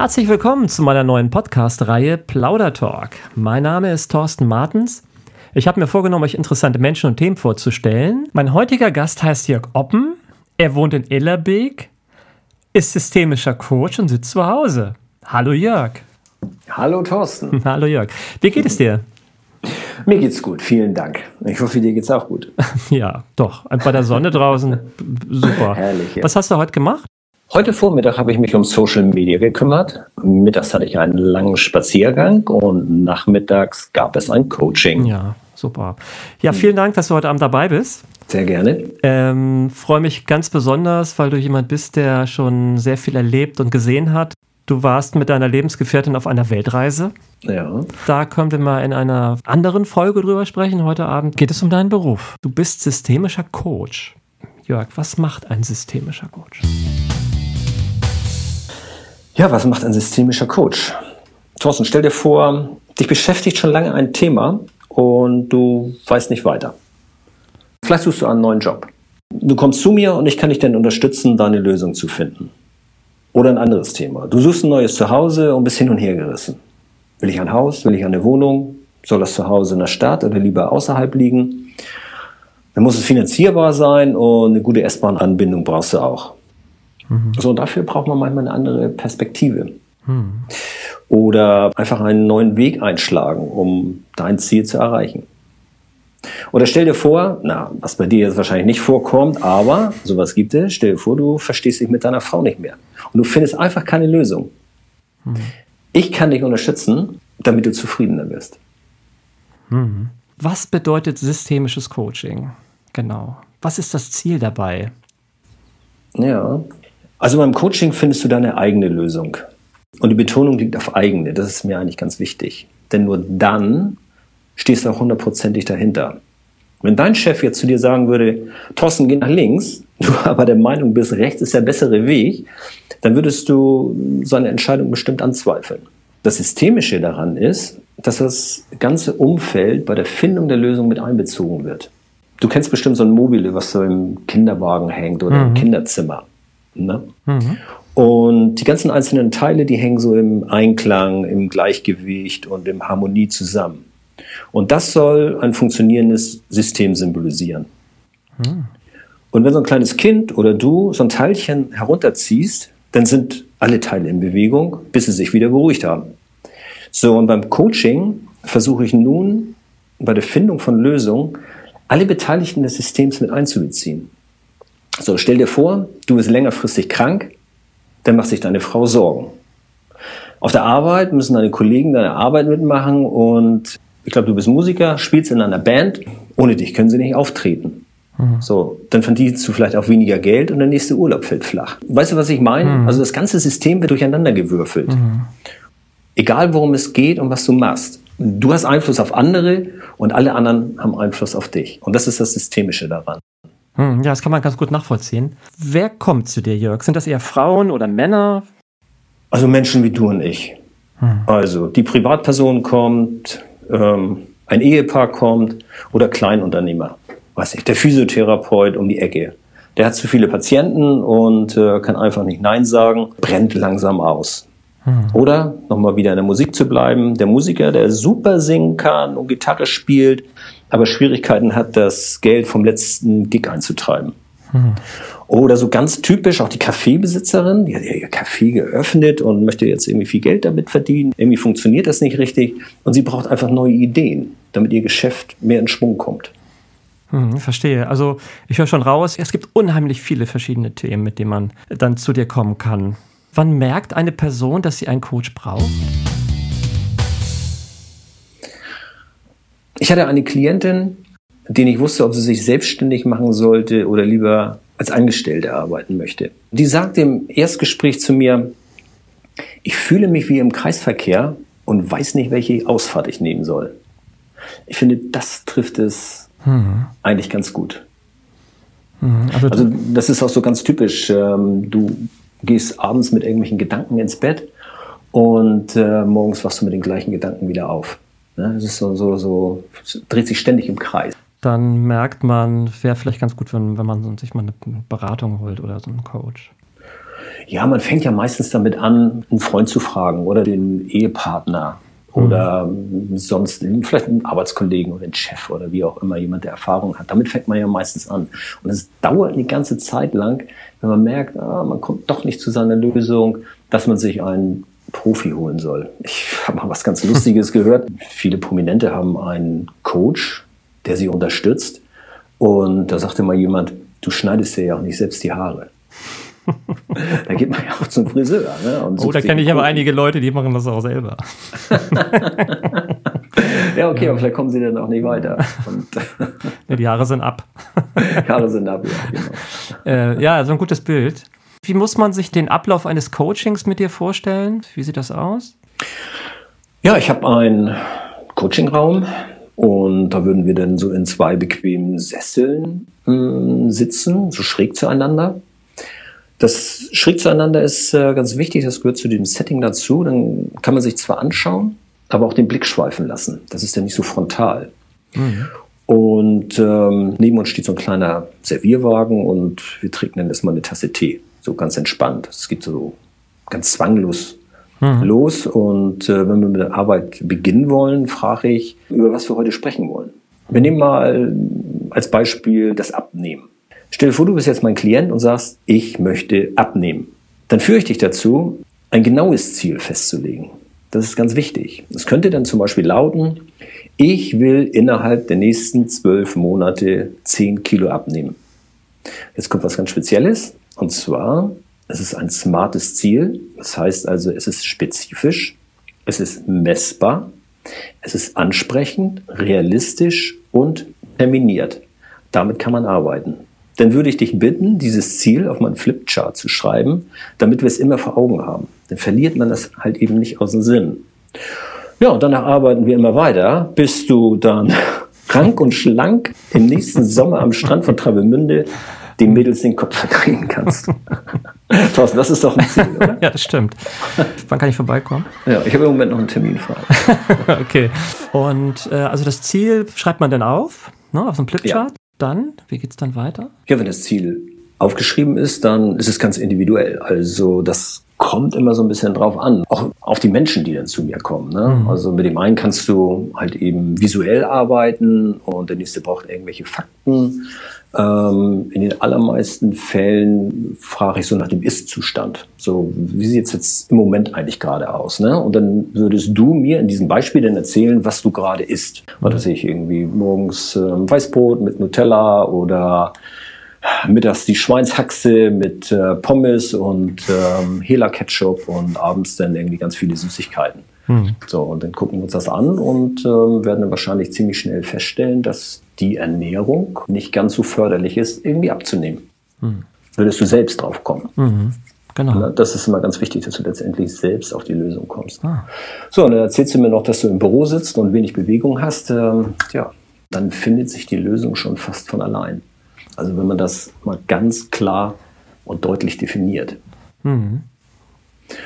Herzlich willkommen zu meiner neuen Podcast-Reihe Plaudertalk. Mein Name ist Thorsten Martens. Ich habe mir vorgenommen, euch interessante Menschen und Themen vorzustellen. Mein heutiger Gast heißt Jörg Oppen. Er wohnt in Illerbeek, ist systemischer Coach und sitzt zu Hause. Hallo Jörg. Hallo Thorsten. Hallo Jörg. Wie geht es dir? Mir geht's gut, vielen Dank. Ich hoffe, dir geht's auch gut. Ja, doch. Bei der Sonne draußen, super. Herrlich. Ja. Was hast du heute gemacht? Heute Vormittag habe ich mich um Social Media gekümmert. Mittags hatte ich einen langen Spaziergang und nachmittags gab es ein Coaching. Ja, super. Ja, vielen Dank, dass du heute Abend dabei bist. Sehr gerne. Ähm, freue mich ganz besonders, weil du jemand bist, der schon sehr viel erlebt und gesehen hat. Du warst mit deiner Lebensgefährtin auf einer Weltreise. Ja. Da können wir mal in einer anderen Folge drüber sprechen. Heute Abend geht es um deinen Beruf. Du bist systemischer Coach. Jörg, was macht ein systemischer Coach? Ja, was macht ein systemischer Coach? Thorsten, stell dir vor, dich beschäftigt schon lange ein Thema und du weißt nicht weiter. Vielleicht suchst du einen neuen Job. Du kommst zu mir und ich kann dich dann unterstützen, deine Lösung zu finden. Oder ein anderes Thema. Du suchst ein neues Zuhause und bist hin und her gerissen. Will ich ein Haus? Will ich eine Wohnung? Soll das Zuhause in der Stadt oder lieber außerhalb liegen? Dann muss es finanzierbar sein und eine gute S-Bahn-Anbindung brauchst du auch. Mhm. So, dafür braucht man manchmal eine andere Perspektive. Mhm. Oder einfach einen neuen Weg einschlagen, um dein Ziel zu erreichen. Oder stell dir vor, na, was bei dir jetzt wahrscheinlich nicht vorkommt, aber sowas gibt es, stell dir vor, du verstehst dich mit deiner Frau nicht mehr. Und du findest einfach keine Lösung. Mhm. Ich kann dich unterstützen, damit du zufriedener wirst. Mhm. Was bedeutet systemisches Coaching? Genau. Was ist das Ziel dabei? Ja, also beim Coaching findest du deine eigene Lösung. Und die Betonung liegt auf eigene. Das ist mir eigentlich ganz wichtig. Denn nur dann stehst du auch hundertprozentig dahinter. Wenn dein Chef jetzt zu dir sagen würde, Thorsten, geh nach links, du aber der Meinung bist, rechts ist der bessere Weg, dann würdest du seine Entscheidung bestimmt anzweifeln. Das Systemische daran ist, dass das ganze Umfeld bei der Findung der Lösung mit einbezogen wird. Du kennst bestimmt so ein Mobile, was so im Kinderwagen hängt oder mhm. im Kinderzimmer. Ne? Mhm. Und die ganzen einzelnen Teile, die hängen so im Einklang, im Gleichgewicht und im Harmonie zusammen. Und das soll ein funktionierendes System symbolisieren. Mhm. Und wenn so ein kleines Kind oder du so ein Teilchen herunterziehst, dann sind alle Teile in Bewegung, bis sie sich wieder beruhigt haben. So, und beim Coaching versuche ich nun bei der Findung von Lösungen alle Beteiligten des Systems mit einzubeziehen. So, stell dir vor, du bist längerfristig krank, dann macht sich deine Frau Sorgen. Auf der Arbeit müssen deine Kollegen deine Arbeit mitmachen und ich glaube, du bist Musiker, spielst in einer Band, ohne dich können sie nicht auftreten. Mhm. So, dann verdienst du vielleicht auch weniger Geld und der nächste Urlaub fällt flach. Weißt du, was ich meine? Mhm. Also das ganze System wird durcheinander gewürfelt. Mhm. Egal, worum es geht und was du machst. Du hast Einfluss auf andere und alle anderen haben Einfluss auf dich. Und das ist das Systemische daran. Hm, ja, das kann man ganz gut nachvollziehen. Wer kommt zu dir, Jörg? Sind das eher Frauen oder Männer? Also Menschen wie du und ich. Hm. Also die Privatperson kommt, ähm, ein Ehepaar kommt oder Kleinunternehmer. Weiß ich, der Physiotherapeut um die Ecke. Der hat zu viele Patienten und äh, kann einfach nicht Nein sagen, brennt langsam aus. Hm. Oder, nochmal wieder in der Musik zu bleiben, der Musiker, der super singen kann und Gitarre spielt, aber Schwierigkeiten hat, das Geld vom letzten Gig einzutreiben. Hm. Oder so ganz typisch auch die Kaffeebesitzerin, die hat ja ihr Kaffee geöffnet und möchte jetzt irgendwie viel Geld damit verdienen. Irgendwie funktioniert das nicht richtig und sie braucht einfach neue Ideen, damit ihr Geschäft mehr in Schwung kommt. Hm, verstehe. Also ich höre schon raus, es gibt unheimlich viele verschiedene Themen, mit denen man dann zu dir kommen kann. Wann merkt eine Person, dass sie einen Coach braucht? Ich hatte eine Klientin, die nicht wusste, ob sie sich selbstständig machen sollte oder lieber als Angestellte arbeiten möchte. Die sagte im Erstgespräch zu mir, ich fühle mich wie im Kreisverkehr und weiß nicht, welche Ausfahrt ich nehmen soll. Ich finde, das trifft es mhm. eigentlich ganz gut. Mhm, also, also, das ist auch so ganz typisch. Ähm, du gehst abends mit irgendwelchen Gedanken ins Bett und äh, morgens wachst du mit den gleichen Gedanken wieder auf. Ne? Es ist so, so, so, dreht sich ständig im Kreis. Dann merkt man, wäre vielleicht ganz gut, wenn, wenn man sich mal eine Beratung holt oder so einen Coach. Ja, man fängt ja meistens damit an, einen Freund zu fragen oder den Ehepartner oder mhm. sonst vielleicht einen Arbeitskollegen oder einen Chef oder wie auch immer jemand, der Erfahrung hat. Damit fängt man ja meistens an. Und es dauert eine ganze Zeit lang, wenn man merkt, ah, man kommt doch nicht zu seiner Lösung, dass man sich einen Profi holen soll. Ich habe mal was ganz Lustiges gehört. Viele Prominente haben einen Coach, der sie unterstützt. Und da sagte mal jemand, du schneidest dir ja auch nicht selbst die Haare. da geht man ja auch zum Friseur. Ne? oh, da kenne ich aber einige Leute, die machen das auch selber. ja, okay, aber vielleicht kommen sie dann auch nicht weiter. ja, die Haare sind ab. die Haare sind ab, ja, genau. Äh, ja, so ein gutes Bild. Wie muss man sich den Ablauf eines Coachings mit dir vorstellen? Wie sieht das aus? Ja, ich habe einen Coachingraum und da würden wir dann so in zwei bequemen Sesseln äh, sitzen, so schräg zueinander. Das schräg zueinander ist äh, ganz wichtig, das gehört zu dem Setting dazu. Dann kann man sich zwar anschauen, aber auch den Blick schweifen lassen. Das ist ja nicht so frontal. Mhm. Und ähm, neben uns steht so ein kleiner Servierwagen und wir trinken dann erstmal eine Tasse Tee. So ganz entspannt. Es geht so ganz zwanglos mhm. los. Und äh, wenn wir mit der Arbeit beginnen wollen, frage ich, über was wir heute sprechen wollen. Wir nehmen mal als Beispiel das Abnehmen. Stell dir vor, du bist jetzt mein Klient und sagst, ich möchte abnehmen. Dann führe ich dich dazu, ein genaues Ziel festzulegen. Das ist ganz wichtig. Es könnte dann zum Beispiel lauten, ich will innerhalb der nächsten zwölf Monate zehn Kilo abnehmen. Jetzt kommt was ganz Spezielles. Und zwar, es ist ein smartes Ziel. Das heißt also, es ist spezifisch, es ist messbar, es ist ansprechend, realistisch und terminiert. Damit kann man arbeiten dann würde ich dich bitten, dieses Ziel auf meinen Flipchart zu schreiben, damit wir es immer vor Augen haben. Dann verliert man das halt eben nicht aus dem Sinn. Ja, und danach arbeiten wir immer weiter, bis du dann rank und schlank im nächsten Sommer am Strand von Travemünde den Mädels den Kopf verdrehen kannst. Thorsten, das ist doch ein Ziel, oder? Ja, das stimmt. Wann kann ich vorbeikommen? Ja, ich habe im Moment noch einen Termin frei. okay. Und äh, also das Ziel schreibt man dann auf, ne, auf so einem Flipchart? Ja dann? Wie geht es dann weiter? Ja, wenn das Ziel aufgeschrieben ist, dann ist es ganz individuell. Also das kommt immer so ein bisschen drauf an, auch auf die Menschen, die dann zu mir kommen. Ne? Mhm. Also mit dem einen kannst du halt eben visuell arbeiten und der nächste braucht irgendwelche Fakten. Ähm, in den allermeisten Fällen frage ich so nach dem Ist-Zustand. So, wie sieht es jetzt im Moment eigentlich gerade aus? Ne? Und dann würdest du mir in diesem Beispiel dann erzählen, was du gerade isst. Was weiß ich, irgendwie morgens ähm, Weißbrot mit Nutella oder mittags die Schweinshaxe mit äh, Pommes und ähm, Hela-Ketchup und abends dann irgendwie ganz viele Süßigkeiten. Mhm. So, und dann gucken wir uns das an und ähm, werden dann wahrscheinlich ziemlich schnell feststellen, dass die Ernährung nicht ganz so förderlich ist, irgendwie abzunehmen. Mhm. Würdest du selbst drauf kommen. Mhm. Genau. Das ist immer ganz wichtig, dass du letztendlich selbst auf die Lösung kommst. Ah. So, und dann erzählst du mir noch, dass du im Büro sitzt und wenig Bewegung hast. Ähm, ja, dann findet sich die Lösung schon fast von allein. Also wenn man das mal ganz klar und deutlich definiert. Mhm.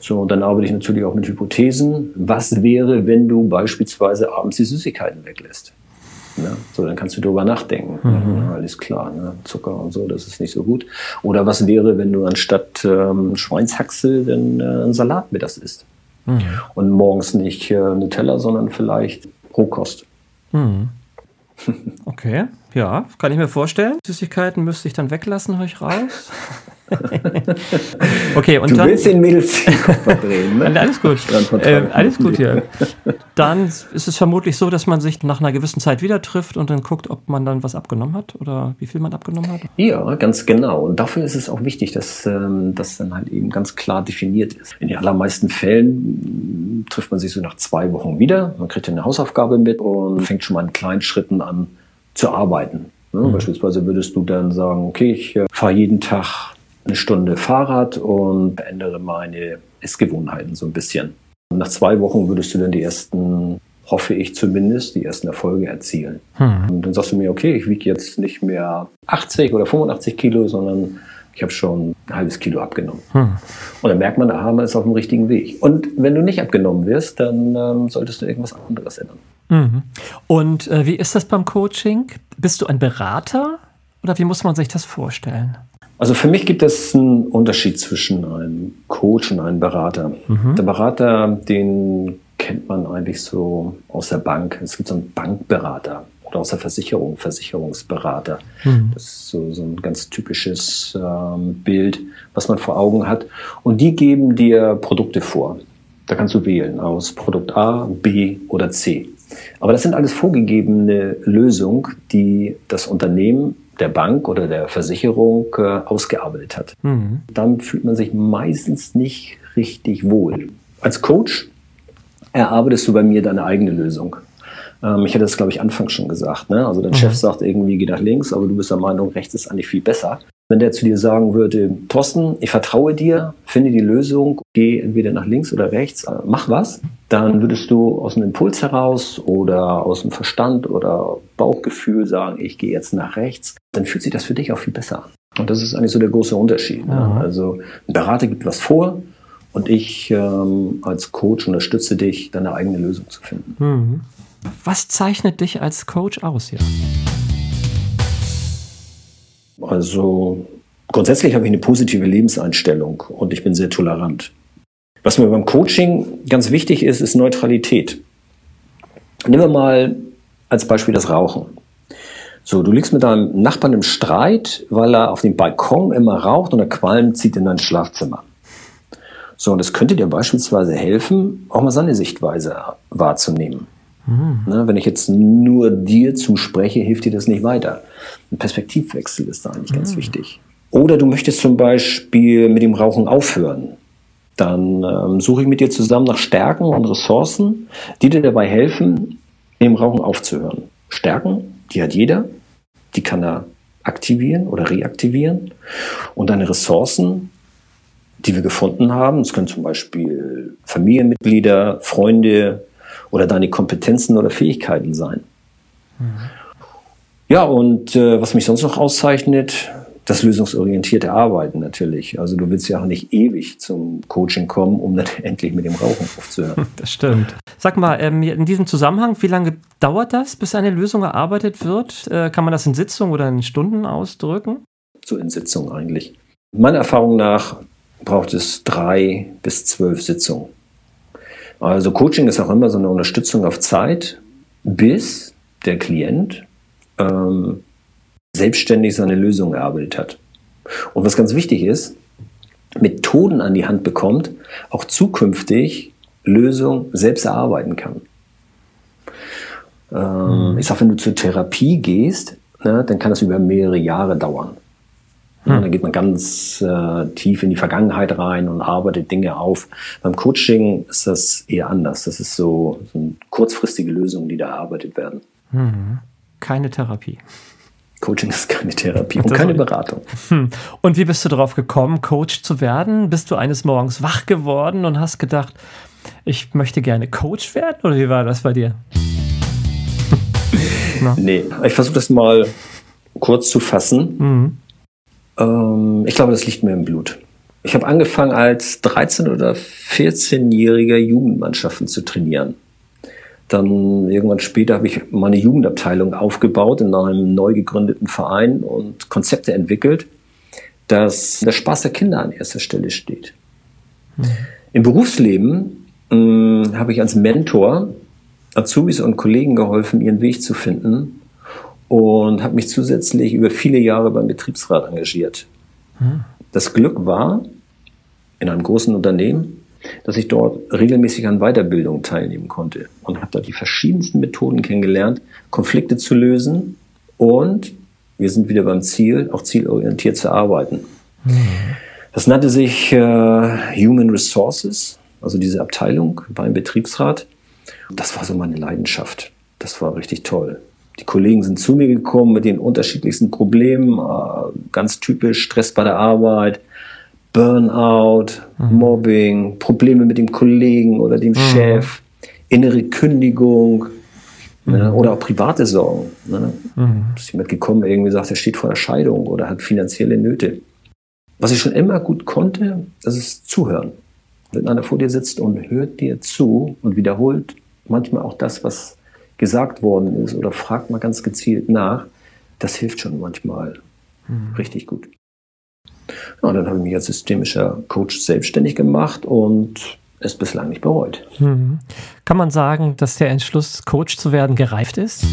So, und dann arbeite ich natürlich auch mit Hypothesen. Was wäre, wenn du beispielsweise abends die Süßigkeiten weglässt? Ja, so, dann kannst du darüber nachdenken. Mhm. Ja, alles klar, ne? Zucker und so, das ist nicht so gut. Oder was wäre, wenn du anstatt ähm, Schweinshaxel dann äh, einen Salat mit das isst? Mhm. Und morgens nicht äh, Nutella, sondern vielleicht Rohkost. Mhm. Okay, ja, kann ich mir vorstellen. Süßigkeiten müsste ich dann weglassen, höre ich raus. okay, und du dann, willst den Mädels verdrehen, ne? Alles gut. Äh, alles gut hier. Dann ist es vermutlich so, dass man sich nach einer gewissen Zeit wieder trifft und dann guckt, ob man dann was abgenommen hat oder wie viel man abgenommen hat. Ja, ganz genau. Und dafür ist es auch wichtig, dass ähm, das dann halt eben ganz klar definiert ist. In den allermeisten Fällen trifft man sich so nach zwei Wochen wieder. Man kriegt eine Hausaufgabe mit und fängt schon mal in kleinen Schritten an zu arbeiten. Ne? Mhm. Beispielsweise würdest du dann sagen, okay, ich äh, fahre jeden Tag eine Stunde Fahrrad und verändere meine Essgewohnheiten so ein bisschen. Und nach zwei Wochen würdest du dann die ersten, hoffe ich zumindest, die ersten Erfolge erzielen. Hm. Und dann sagst du mir, okay, ich wiege jetzt nicht mehr 80 oder 85 Kilo, sondern ich habe schon ein halbes Kilo abgenommen. Hm. Und dann merkt man, aha, man ist auf dem richtigen Weg. Und wenn du nicht abgenommen wirst, dann ähm, solltest du irgendwas anderes ändern. Mhm. Und äh, wie ist das beim Coaching? Bist du ein Berater oder wie muss man sich das vorstellen? Also für mich gibt es einen Unterschied zwischen einem Coach und einem Berater. Mhm. Der Berater, den kennt man eigentlich so aus der Bank. Es gibt so einen Bankberater der Versicherung, Versicherungsberater. Mhm. Das ist so, so ein ganz typisches ähm, Bild, was man vor Augen hat. Und die geben dir Produkte vor. Da kannst du wählen aus Produkt A, B oder C. Aber das sind alles vorgegebene Lösungen, die das Unternehmen der Bank oder der Versicherung äh, ausgearbeitet hat. Mhm. Dann fühlt man sich meistens nicht richtig wohl. Als Coach erarbeitest du bei mir deine eigene Lösung. Ähm, ich hatte das, glaube ich, anfangs schon gesagt. Ne? Also dein mhm. Chef sagt irgendwie, geh nach links, aber du bist der Meinung, rechts ist eigentlich viel besser. Wenn der zu dir sagen würde, Thorsten, ich vertraue dir, finde die Lösung, geh entweder nach links oder rechts, äh, mach was, dann würdest du aus einem Impuls heraus oder aus dem Verstand oder Bauchgefühl sagen, ich gehe jetzt nach rechts, dann fühlt sich das für dich auch viel besser an. Und das ist eigentlich so der große Unterschied. Ne? Also ein Berater gibt was vor und ich ähm, als Coach unterstütze dich, deine eigene Lösung zu finden. Mhm. Was zeichnet dich als Coach aus hier? Also grundsätzlich habe ich eine positive Lebenseinstellung und ich bin sehr tolerant. Was mir beim Coaching ganz wichtig ist, ist Neutralität. Nehmen wir mal als Beispiel das Rauchen. So, du liegst mit deinem Nachbarn im Streit, weil er auf dem Balkon immer raucht und der Qualm zieht in dein Schlafzimmer. So, und es könnte dir beispielsweise helfen, auch mal seine Sichtweise wahrzunehmen. Mhm. Ne, wenn ich jetzt nur dir zuspreche, hilft dir das nicht weiter. Ein Perspektivwechsel ist da eigentlich mhm. ganz wichtig. Oder du möchtest zum Beispiel mit dem Rauchen aufhören. Dann ähm, suche ich mit dir zusammen nach Stärken und Ressourcen, die dir dabei helfen, mit dem Rauchen aufzuhören. Stärken, die hat jeder, die kann er aktivieren oder reaktivieren. Und deine Ressourcen, die wir gefunden haben, das können zum Beispiel Familienmitglieder, Freunde, oder deine Kompetenzen oder Fähigkeiten sein. Mhm. Ja, und äh, was mich sonst noch auszeichnet, das lösungsorientierte Arbeiten natürlich. Also du willst ja auch nicht ewig zum Coaching kommen, um dann endlich mit dem Rauchen aufzuhören. Das stimmt. Sag mal, ähm, in diesem Zusammenhang, wie lange dauert das, bis eine Lösung erarbeitet wird? Äh, kann man das in Sitzungen oder in Stunden ausdrücken? So in Sitzungen eigentlich. Meiner Erfahrung nach braucht es drei bis zwölf Sitzungen. Also Coaching ist auch immer so eine Unterstützung auf Zeit, bis der Klient ähm, selbstständig seine Lösung erarbeitet hat. Und was ganz wichtig ist, Methoden an die Hand bekommt, auch zukünftig Lösungen selbst erarbeiten kann. Ähm, mhm. Ich sage, wenn du zur Therapie gehst, ne, dann kann das über mehrere Jahre dauern. Hm. Dann geht man ganz äh, tief in die Vergangenheit rein und arbeitet Dinge auf. Beim Coaching ist das eher anders. Das ist so, so kurzfristige Lösungen, die da erarbeitet werden. Hm. Keine Therapie. Coaching ist keine Therapie und keine Beratung. Hm. Und wie bist du darauf gekommen, Coach zu werden? Bist du eines Morgens wach geworden und hast gedacht, ich möchte gerne Coach werden? Oder wie war das bei dir? nee, ich versuche das mal kurz zu fassen. Mhm. Ähm, ich glaube, das liegt mir im Blut. Ich habe angefangen als 13- oder 14-jähriger Jugendmannschaften zu trainieren. Dann irgendwann später habe ich meine Jugendabteilung aufgebaut in einem neu gegründeten Verein und Konzepte entwickelt, dass der Spaß der Kinder an erster Stelle steht. Mhm. Im Berufsleben mh, hm, habe ich als Mentor Azubis und Kollegen geholfen, ihren Weg zu finden und habe mich zusätzlich über viele Jahre beim Betriebsrat engagiert. Hm. Das Glück war in einem großen Unternehmen, dass ich dort regelmäßig an Weiterbildung teilnehmen konnte und habe da die verschiedensten Methoden kennengelernt, Konflikte zu lösen und wir sind wieder beim Ziel, auch zielorientiert zu arbeiten. Hm. Das nannte sich äh, Human Resources, also diese Abteilung beim Betriebsrat. Das war so meine Leidenschaft. Das war richtig toll. Die Kollegen sind zu mir gekommen mit den unterschiedlichsten Problemen, äh, ganz typisch Stress bei der Arbeit, Burnout, mhm. Mobbing, Probleme mit dem Kollegen oder dem mhm. Chef, innere Kündigung ne, mhm. oder auch private Sorgen. Ne? Mhm. Ist jemand gekommen, der irgendwie sagt, er steht vor einer Scheidung oder hat finanzielle Nöte. Was ich schon immer gut konnte, das ist zuhören. Wenn einer vor dir sitzt und hört dir zu und wiederholt manchmal auch das, was gesagt worden ist oder fragt mal ganz gezielt nach, das hilft schon manchmal mhm. richtig gut. Ja, dann habe ich mich als systemischer Coach selbstständig gemacht und es bislang nicht bereut. Mhm. Kann man sagen, dass der Entschluss, Coach zu werden, gereift ist?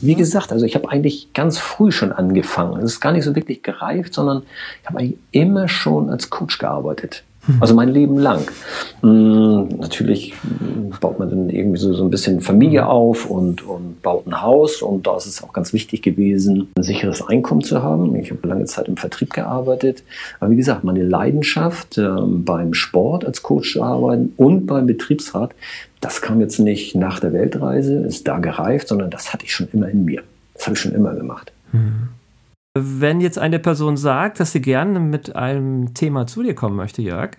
Wie gesagt, also ich habe eigentlich ganz früh schon angefangen. Es ist gar nicht so wirklich gereift, sondern ich habe eigentlich immer schon als Coach gearbeitet. Also mein Leben lang. Hm, natürlich baut man dann irgendwie so, so ein bisschen Familie mhm. auf und, und baut ein Haus. Und da ist es auch ganz wichtig gewesen, ein sicheres Einkommen zu haben. Ich habe lange Zeit im Vertrieb gearbeitet. Aber wie gesagt, meine Leidenschaft ähm, beim Sport als Coach zu arbeiten und beim Betriebsrat, das kam jetzt nicht nach der Weltreise, ist da gereift, sondern das hatte ich schon immer in mir. Das habe ich schon immer gemacht. Mhm. Wenn jetzt eine Person sagt, dass sie gerne mit einem Thema zu dir kommen möchte, Jörg,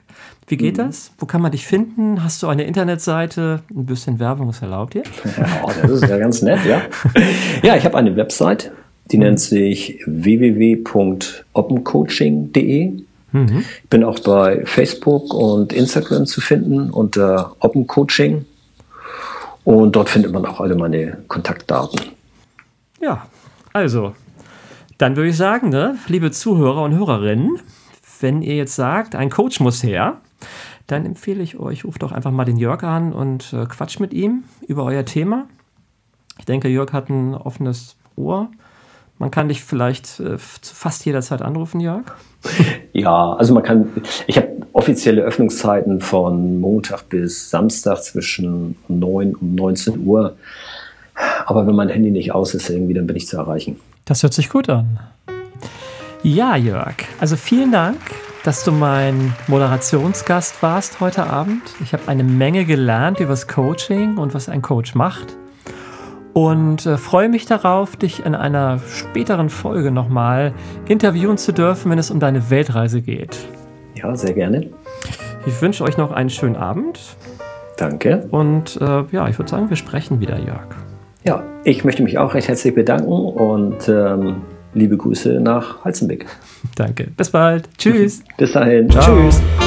wie geht mhm. das? Wo kann man dich finden? Hast du eine Internetseite? Ein bisschen Werbung ist erlaubt hier? Ja, oh, das ist ja ganz nett, ja. Ja, ich habe eine Website, die nennt sich www.oppencoaching.de. Mhm. Ich bin auch bei Facebook und Instagram zu finden unter Oppencoaching. Und dort findet man auch alle meine Kontaktdaten. Ja, also dann würde ich sagen, ne, liebe Zuhörer und Hörerinnen, wenn ihr jetzt sagt, ein Coach muss her, dann empfehle ich euch, ruft doch einfach mal den Jörg an und äh, quatscht mit ihm über euer Thema. Ich denke, Jörg hat ein offenes Ohr. Man kann dich vielleicht äh, fast jeder Zeit anrufen, Jörg. Ja, also man kann, ich habe offizielle Öffnungszeiten von Montag bis Samstag zwischen 9 und 19 Uhr. Aber wenn mein Handy nicht aus ist, irgendwie, dann bin ich zu erreichen. Das hört sich gut an. Ja, Jörg, also vielen Dank, dass du mein Moderationsgast warst heute Abend. Ich habe eine Menge gelernt über das Coaching und was ein Coach macht. Und äh, freue mich darauf, dich in einer späteren Folge nochmal interviewen zu dürfen, wenn es um deine Weltreise geht. Ja, sehr gerne. Ich wünsche euch noch einen schönen Abend. Danke. Und äh, ja, ich würde sagen, wir sprechen wieder, Jörg. Ja, ich möchte mich auch recht herzlich bedanken und ähm, liebe Grüße nach Halzenbeck. Danke. Bis bald. Tschüss. Bis dahin. Ciao. Tschüss.